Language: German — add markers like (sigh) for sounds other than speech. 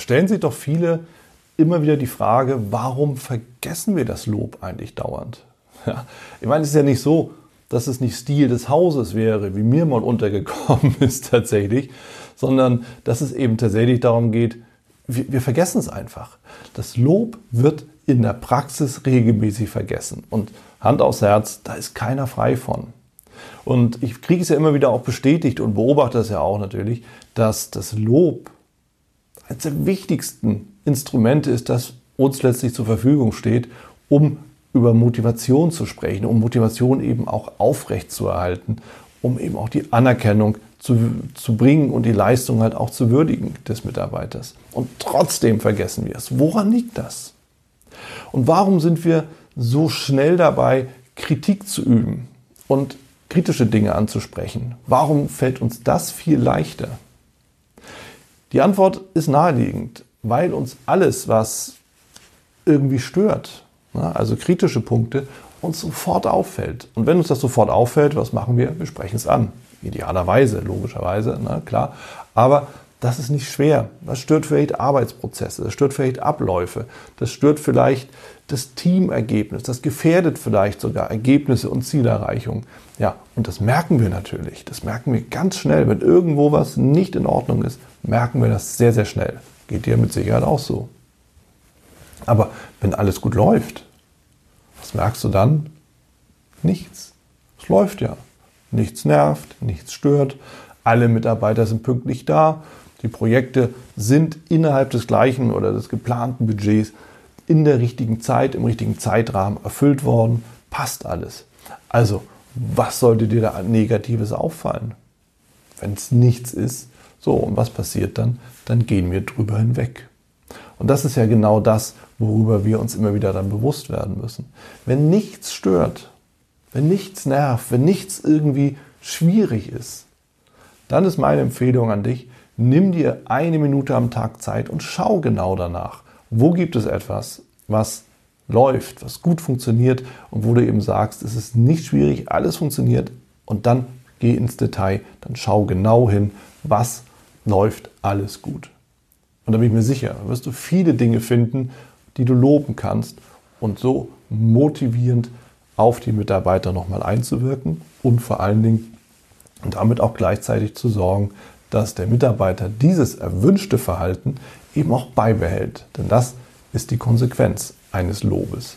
stellen sich doch viele immer wieder die Frage, warum vergessen wir das Lob eigentlich dauernd? (laughs) Ja, ich meine, es ist ja nicht so, dass es nicht Stil des Hauses wäre, wie mir mal untergekommen (laughs) ist tatsächlich, sondern dass es eben tatsächlich darum geht, wir, wir vergessen es einfach. Das Lob wird in der Praxis regelmäßig vergessen. Und Hand aufs Herz, da ist keiner frei von. Und ich kriege es ja immer wieder auch bestätigt und beobachte es ja auch natürlich, dass das Lob eines der wichtigsten Instrumente ist, das uns letztlich zur Verfügung steht, um über Motivation zu sprechen, um Motivation eben auch aufrecht zu erhalten, um eben auch die Anerkennung zu, zu bringen und die Leistung halt auch zu würdigen des Mitarbeiters. Und trotzdem vergessen wir es. Woran liegt das? Und warum sind wir so schnell dabei, Kritik zu üben und kritische Dinge anzusprechen? Warum fällt uns das viel leichter? Die Antwort ist naheliegend, weil uns alles, was irgendwie stört, also kritische Punkte, uns sofort auffällt. Und wenn uns das sofort auffällt, was machen wir? Wir sprechen es an. Idealerweise, logischerweise, na klar. Aber das ist nicht schwer. Das stört vielleicht Arbeitsprozesse, das stört vielleicht Abläufe, das stört vielleicht das Teamergebnis, das gefährdet vielleicht sogar Ergebnisse und Zielerreichung. Ja, und das merken wir natürlich. Das merken wir ganz schnell. Wenn irgendwo was nicht in Ordnung ist, merken wir das sehr, sehr schnell. Geht dir mit Sicherheit auch so. Aber wenn alles gut läuft, was merkst du dann? Nichts. Es läuft ja. Nichts nervt, nichts stört. Alle Mitarbeiter sind pünktlich da. Die Projekte sind innerhalb des gleichen oder des geplanten Budgets in der richtigen Zeit, im richtigen Zeitrahmen erfüllt worden. Passt alles. Also, was sollte dir da Negatives auffallen? Wenn es nichts ist, so, und was passiert dann? Dann gehen wir drüber hinweg. Und das ist ja genau das, worüber wir uns immer wieder dann bewusst werden müssen. Wenn nichts stört, wenn nichts nervt, wenn nichts irgendwie schwierig ist, dann ist meine Empfehlung an dich, nimm dir eine Minute am Tag Zeit und schau genau danach. Wo gibt es etwas, was läuft, was gut funktioniert und wo du eben sagst, es ist nicht schwierig, alles funktioniert und dann geh ins Detail, dann schau genau hin, was läuft alles gut. Und da bin ich mir sicher, wirst du viele Dinge finden, die du loben kannst und so motivierend auf die Mitarbeiter nochmal einzuwirken und vor allen Dingen damit auch gleichzeitig zu sorgen, dass der Mitarbeiter dieses erwünschte Verhalten eben auch beibehält. Denn das ist die Konsequenz eines Lobes.